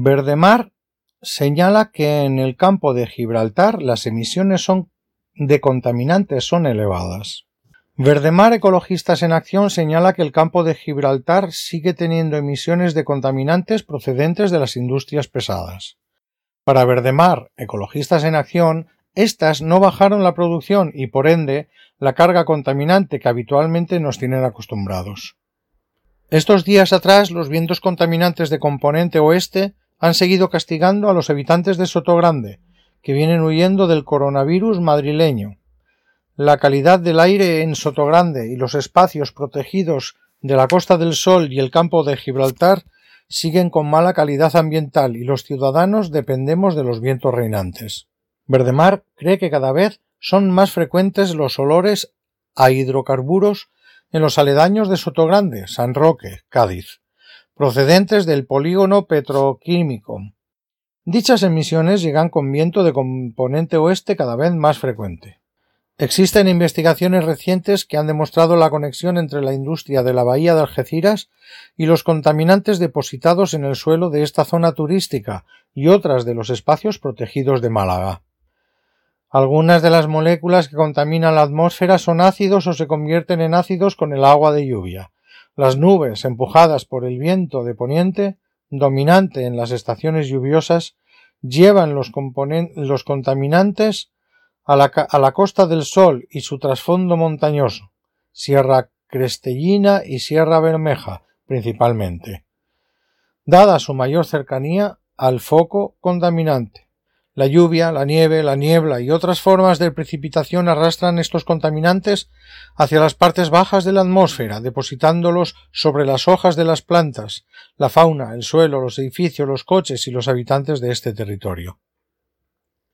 Verdemar señala que en el campo de Gibraltar las emisiones de contaminantes son elevadas. Verdemar Ecologistas en Acción señala que el campo de Gibraltar sigue teniendo emisiones de contaminantes procedentes de las industrias pesadas. Para Verdemar Ecologistas en Acción, estas no bajaron la producción y por ende la carga contaminante que habitualmente nos tienen acostumbrados. Estos días atrás los vientos contaminantes de componente oeste han seguido castigando a los habitantes de Sotogrande, que vienen huyendo del coronavirus madrileño, la calidad del aire en Sotogrande y los espacios protegidos de la Costa del Sol y el campo de Gibraltar siguen con mala calidad ambiental y los ciudadanos dependemos de los vientos reinantes. Verdemar cree que cada vez son más frecuentes los olores a hidrocarburos en los aledaños de Sotogrande, San Roque, Cádiz, procedentes del polígono petroquímico. Dichas emisiones llegan con viento de componente oeste cada vez más frecuente. Existen investigaciones recientes que han demostrado la conexión entre la industria de la bahía de Algeciras y los contaminantes depositados en el suelo de esta zona turística y otras de los espacios protegidos de Málaga. Algunas de las moléculas que contaminan la atmósfera son ácidos o se convierten en ácidos con el agua de lluvia. Las nubes, empujadas por el viento de poniente, dominante en las estaciones lluviosas, llevan los, contaminantes a la, Costa del Sol y su trasfondo montañoso, Sierra Crestellina y Sierra Bermeja principalmente, dada su mayor cercanía al foco contaminante. La lluvia, la nieve, la niebla y otras formas de precipitación arrastran estos contaminantes hacia las partes bajas de la atmósfera, depositándolos sobre las hojas de las plantas, la fauna, el suelo, los edificios, los coches y los habitantes de este territorio.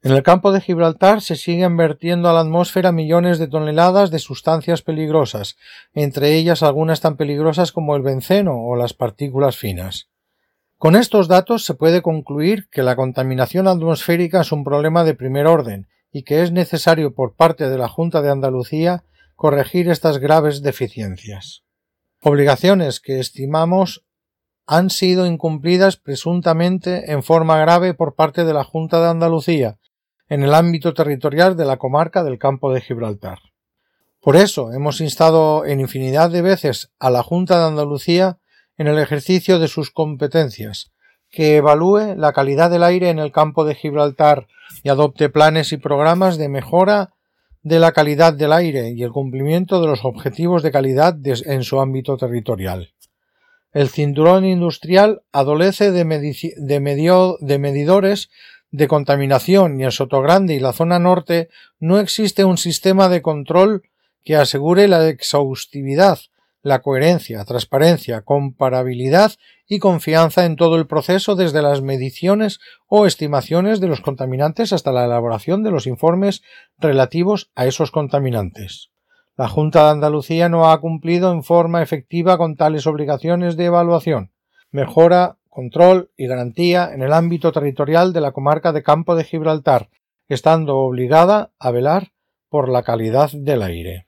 En el campo de Gibraltar se siguen vertiendo a la atmósfera millones de toneladas de sustancias peligrosas, entre ellas algunas tan peligrosas como el benceno o las partículas finas. Con estos datos se puede concluir que la contaminación atmosférica es un problema de primer orden y que es necesario por parte de la Junta de Andalucía corregir estas graves deficiencias. Obligaciones que estimamos han sido incumplidas presuntamente en forma grave por parte de la Junta de Andalucía, en el ámbito territorial de la comarca del campo de Gibraltar. Por eso hemos instado en infinidad de veces a la Junta de Andalucía en el ejercicio de sus competencias, que evalúe la calidad del aire en el campo de Gibraltar y adopte planes y programas de mejora de la calidad del aire y el cumplimiento de los objetivos de calidad en su ámbito territorial. El cinturón industrial adolece de, medidores de contaminación y en Sotogrande y la zona norte no existe un sistema de control que asegure la exhaustividad, la coherencia, transparencia, comparabilidad y confianza en todo el proceso desde las mediciones o estimaciones de los contaminantes hasta la elaboración de los informes relativos a esos contaminantes. La Junta de Andalucía no ha cumplido en forma efectiva con tales obligaciones de evaluación, mejora control y garantía en el ámbito territorial de la comarca de Campo de Gibraltar, estando obligada a velar por la calidad del aire.